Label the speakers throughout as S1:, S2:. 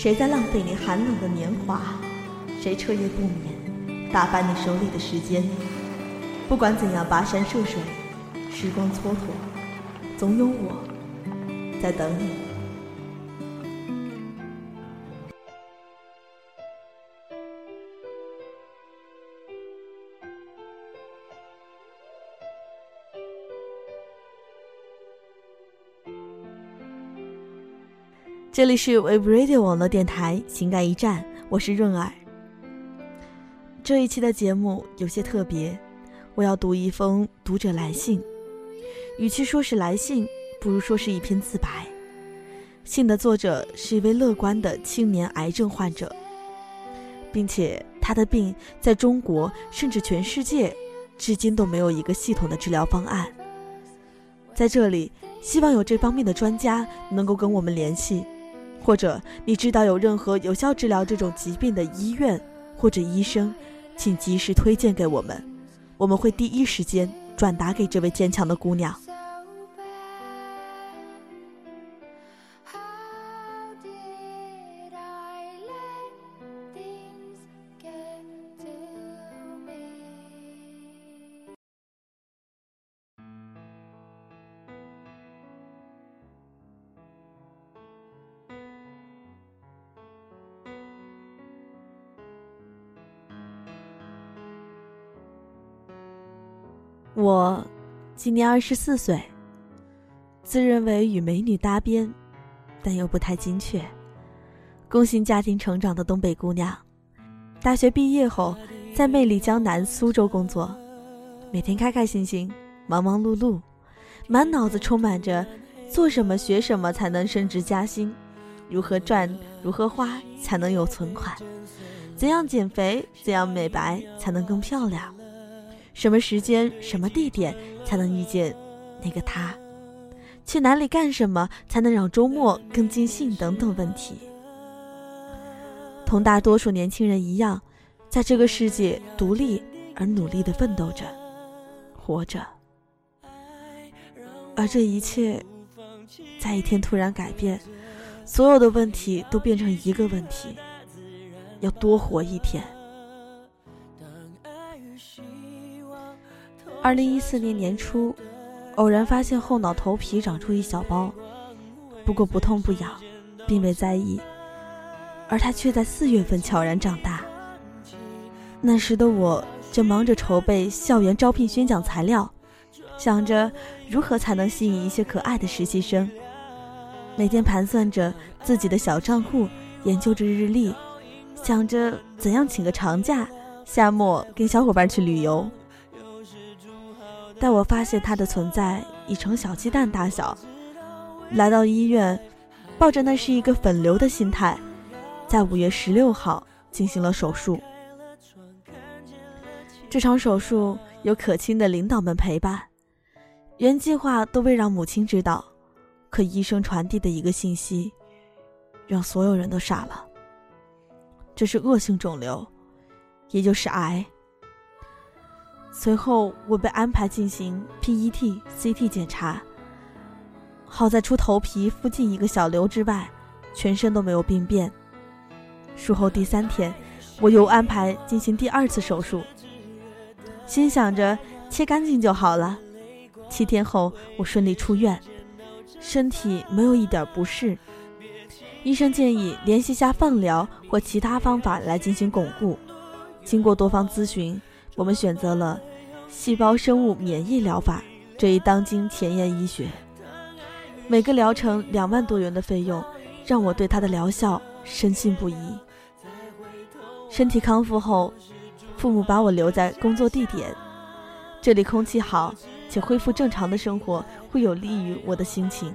S1: 谁在浪费你寒冷的年华？谁彻夜不眠，打发你手里的时间？不管怎样跋山涉水，时光蹉跎，总有我在等你。这里是 Web Radio 网络电台情感驿站，我是润儿。这一期的节目有些特别，我要读一封读者来信，与其说是来信，不如说是一篇自白。信的作者是一位乐观的青年癌症患者，并且他的病在中国甚至全世界，至今都没有一个系统的治疗方案。在这里，希望有这方面的专家能够跟我们联系。或者你知道有任何有效治疗这种疾病的医院或者医生，请及时推荐给我们，我们会第一时间转达给这位坚强的姑娘。我今年二十四岁，自认为与美女搭边，但又不太精确。工薪家庭成长的东北姑娘，大学毕业后在魅力江南苏州工作，每天开开心心、忙忙碌碌，满脑子充满着做什么学什么才能升职加薪，如何赚如何花才能有存款，怎样减肥怎样美白才能更漂亮。什么时间、什么地点才能遇见那个他？去哪里干什么才能让周末更尽兴？等等问题。同大多数年轻人一样，在这个世界独立而努力的奋斗着，活着。而这一切，在一天突然改变，所有的问题都变成一个问题：要多活一天。二零一四年年初，偶然发现后脑头皮长出一小包，不过不痛不痒，并未在意。而它却在四月份悄然长大。那时的我正忙着筹备校园招聘宣讲材料，想着如何才能吸引一些可爱的实习生，每天盘算着自己的小账户，研究着日历，想着怎样请个长假，夏末跟小伙伴去旅游。待我发现它的存在已成小鸡蛋大小，来到医院，抱着那是一个粉瘤的心态，在五月十六号进行了手术。这场手术有可亲的领导们陪伴，原计划都未让母亲知道，可医生传递的一个信息，让所有人都傻了。这是恶性肿瘤，也就是癌。随后，我被安排进行 PET、CT 检查。好在除头皮附近一个小瘤之外，全身都没有病变。术后第三天，我又安排进行第二次手术，心想着切干净就好了。七天后，我顺利出院，身体没有一点不适。医生建议联系下放疗或其他方法来进行巩固。经过多方咨询。我们选择了细胞生物免疫疗法这一当今前沿医学，每个疗程两万多元的费用，让我对它的疗效深信不疑。身体康复后，父母把我留在工作地点，这里空气好，且恢复正常的生活会有利于我的心情。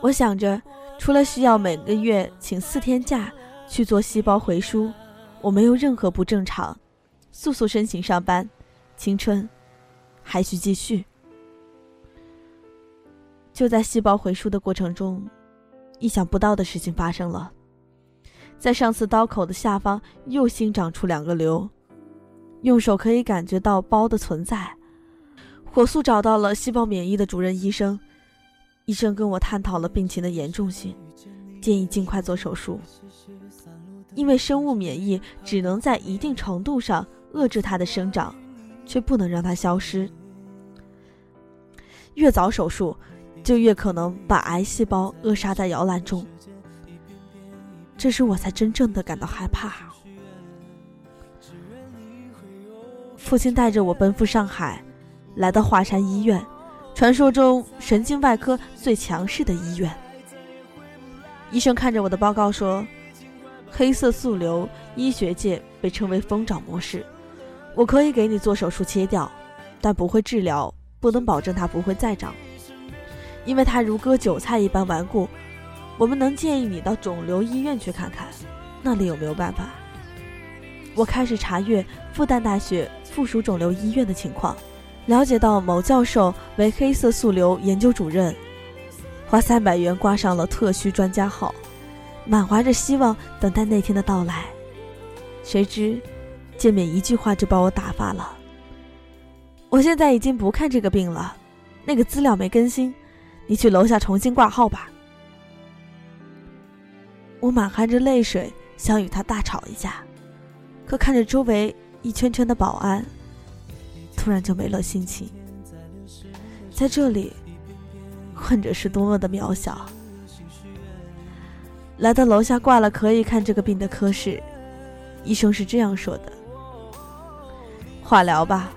S1: 我想着，除了需要每个月请四天假去做细胞回输。我没有任何不正常，速速申请上班，青春还需继续。就在细胞回输的过程中，意想不到的事情发生了，在上次刀口的下方又新长出两个瘤，用手可以感觉到包的存在，火速找到了细胞免疫的主任医生，医生跟我探讨了病情的严重性，建议尽快做手术，因为生物免疫只能在一定程度上遏制它的生长，却不能让它消失。越早手术，就越可能把癌细胞扼杀在摇篮中。这时我才真正的感到害怕。父亲带着我奔赴上海，来到华山医院，传说中神经外科最强势的医院。医生看着我的报告说：“黑色素瘤，医学界被称为疯长模式。我可以给你做手术切掉，但不会治疗，不能保证它不会再长，因为它如割韭菜一般顽固。”我们能建议你到肿瘤医院去看看，那里有没有办法？我开始查阅复旦大学附属肿瘤医院的情况，了解到某教授为黑色素瘤研究主任，花三百元挂上了特需专家号，满怀着希望等待那天的到来。谁知见面一句话就把我打发了。我现在已经不看这个病了，那个资料没更新，你去楼下重新挂号吧。我满含着泪水，想与他大吵一架，可看着周围一圈圈的保安，突然就没了心情。在这里，患者是多么的渺小。来到楼下挂了可以看这个病的科室，医生是这样说的：“化疗吧，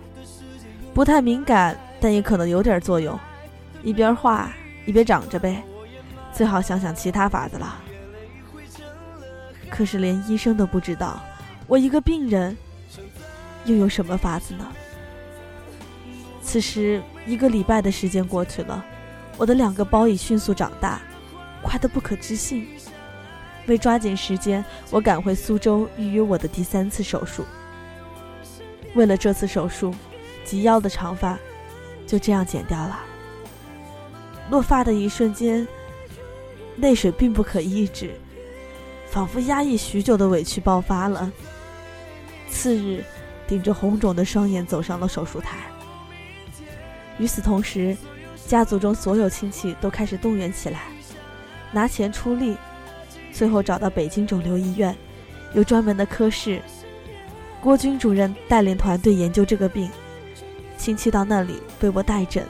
S1: 不太敏感，但也可能有点作用。一边化一边长着呗，最好想想其他法子了。”可是连医生都不知道，我一个病人又有什么法子呢？此时一个礼拜的时间过去了，我的两个包已迅速长大，快得不可置信。为抓紧时间，我赶回苏州预约我的第三次手术。为了这次手术，及腰的长发就这样剪掉了。落发的一瞬间，泪水并不可抑制。仿佛压抑许久的委屈爆发了。次日，顶着红肿的双眼走上了手术台。与此同时，家族中所有亲戚都开始动员起来，拿钱出力。最后找到北京肿瘤医院，有专门的科室，郭军主任带领团队研究这个病。亲戚到那里为我带诊。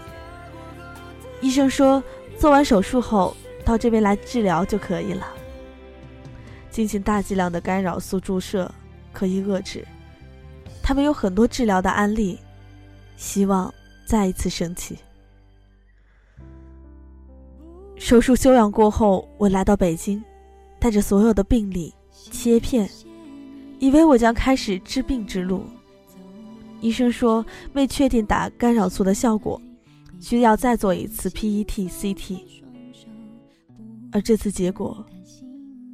S1: 医生说，做完手术后到这边来治疗就可以了。进行大剂量的干扰素注射可以遏制。他们有很多治疗的案例，希望再一次升起。手术休养过后，我来到北京，带着所有的病历、切片，以为我将开始治病之路。医生说，未确定打干扰素的效果，需要再做一次 PET CT。而这次结果。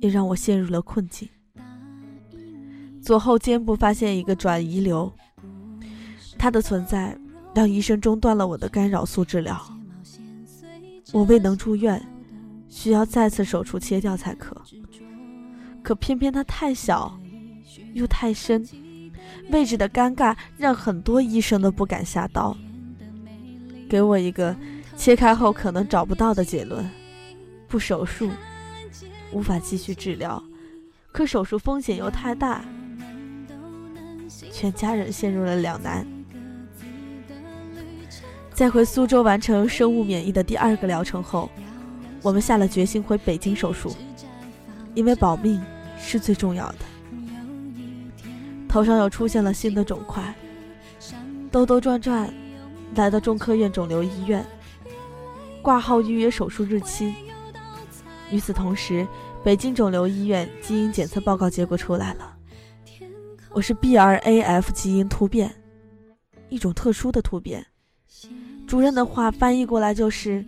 S1: 也让我陷入了困境。左后肩部发现一个转移瘤，它的存在让医生中断了我的干扰素治疗。我未能住院，需要再次手术切掉才可。可偏偏它太小，又太深，位置的尴尬让很多医生都不敢下刀。给我一个切开后可能找不到的结论：不手术。无法继续治疗，可手术风险又太大，全家人陷入了两难。在回苏州完成生物免疫的第二个疗程后，我们下了决心回北京手术，因为保命是最重要的。头上又出现了新的肿块，兜兜转转来到中科院肿瘤医院，挂号预约手术日期。与此同时，北京肿瘤医院基因检测报告结果出来了，我是 BRAF 基因突变，一种特殊的突变。主任的话翻译过来就是，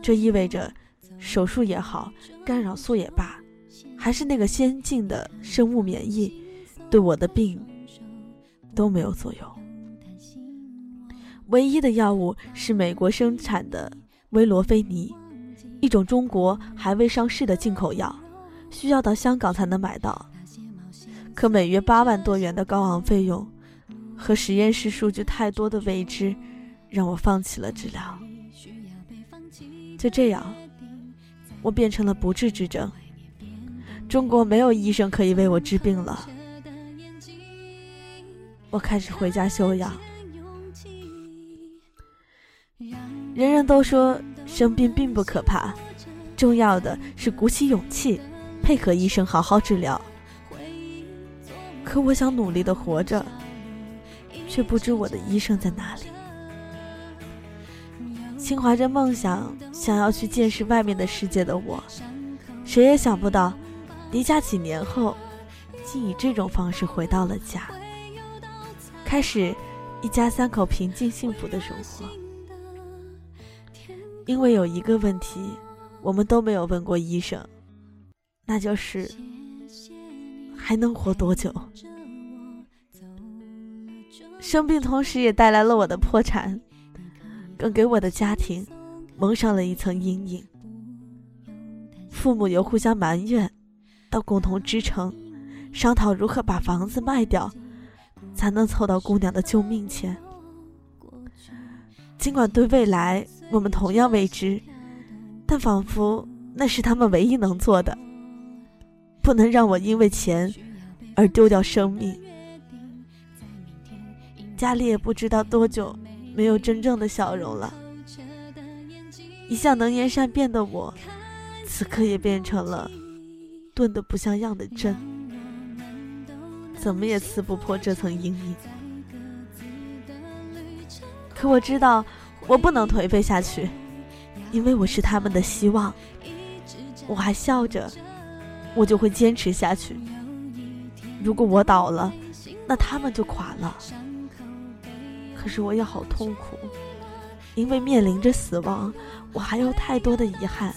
S1: 这意味着手术也好，干扰素也罢，还是那个先进的生物免疫，对我的病都没有作用。唯一的药物是美国生产的威罗菲尼。一种中国还未上市的进口药，需要到香港才能买到。可每月八万多元的高昂费用，和实验室数据太多的未知，让我放弃了治疗。就这样，我变成了不治之症，中国没有医生可以为我治病了。我开始回家休养。人人都说生病并不可怕，重要的是鼓起勇气，配合医生好好治疗。可我想努力的活着，却不知我的医生在哪里。心怀着梦想，想要去见识外面的世界的我，谁也想不到，离家几年后，竟以这种方式回到了家，开始一家三口平静幸福的生活。因为有一个问题，我们都没有问过医生，那就是还能活多久？生病同时也带来了我的破产，更给我的家庭蒙上了一层阴影。父母由互相埋怨，到共同支撑，商讨如何把房子卖掉，才能凑到姑娘的救命钱。尽管对未来我们同样未知，但仿佛那是他们唯一能做的。不能让我因为钱而丢掉生命。家里也不知道多久没有真正的笑容了。一向能言善辩的我，此刻也变成了钝得不像样的针，怎么也撕不破这层阴影。可我知道，我不能颓废下去，因为我是他们的希望。我还笑着，我就会坚持下去。如果我倒了，那他们就垮了。可是我也好痛苦，因为面临着死亡，我还有太多的遗憾。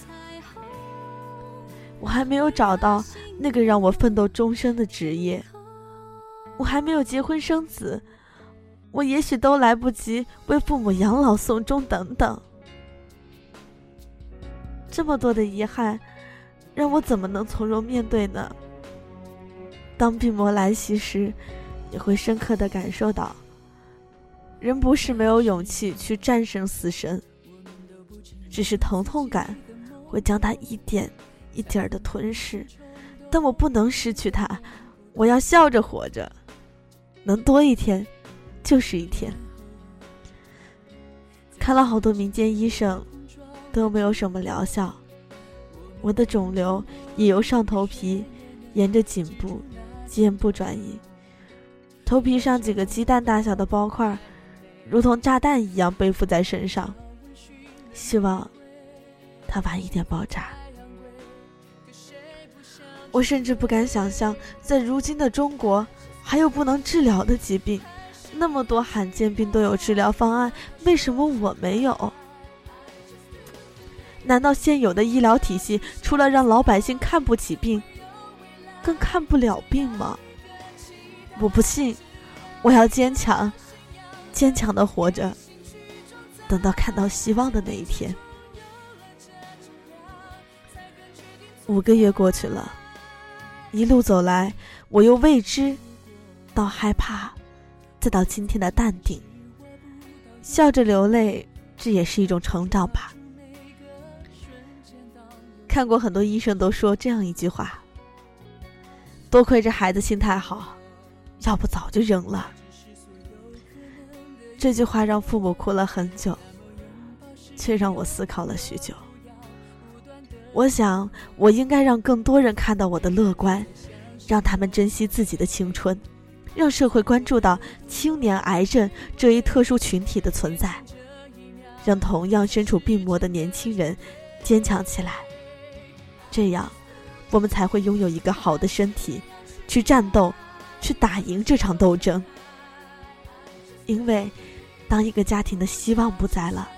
S1: 我还没有找到那个让我奋斗终身的职业，我还没有结婚生子。我也许都来不及为父母养老送终，等等，这么多的遗憾，让我怎么能从容面对呢？当病魔来袭时，也会深刻的感受到，人不是没有勇气去战胜死神，只是疼痛感会将它一点一点的吞噬，但我不能失去它，我要笑着活着，能多一天。就是一天，看了好多民间医生，都没有什么疗效。我的肿瘤也由上头皮沿着颈部肩部转移，头皮上几个鸡蛋大小的包块，如同炸弹一样背负在身上。希望它晚一点爆炸。我甚至不敢想象，在如今的中国，还有不能治疗的疾病。那么多罕见病都有治疗方案，为什么我没有？难道现有的医疗体系除了让老百姓看不起病，更看不了病吗？我不信，我要坚强，坚强的活着，等到看到希望的那一天。五个月过去了，一路走来，我又未知到害怕。再到今天的淡定，笑着流泪，这也是一种成长吧。看过很多医生都说这样一句话：“多亏这孩子心态好，要不早就扔了。”这句话让父母哭了很久，却让我思考了许久。我想，我应该让更多人看到我的乐观，让他们珍惜自己的青春。让社会关注到青年癌症这一特殊群体的存在，让同样身处病魔的年轻人坚强起来。这样，我们才会拥有一个好的身体，去战斗，去打赢这场斗争。因为，当一个家庭的希望不在了，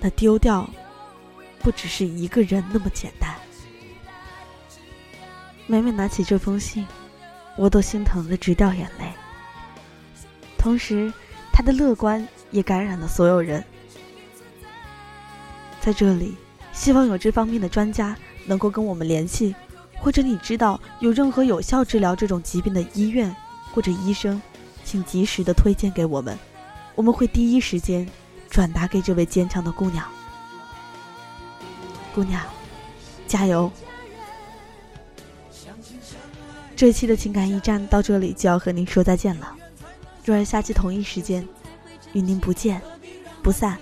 S1: 那丢掉，不只是一个人那么简单。每每拿起这封信。我都心疼的直掉眼泪，同时，他的乐观也感染了所有人。在这里，希望有这方面的专家能够跟我们联系，或者你知道有任何有效治疗这种疾病的医院或者医生，请及时的推荐给我们，我们会第一时间转达给这位坚强的姑娘。姑娘，加油！这期的情感驿站到这里就要和您说再见了。若然下期同一时间，与您不见不散。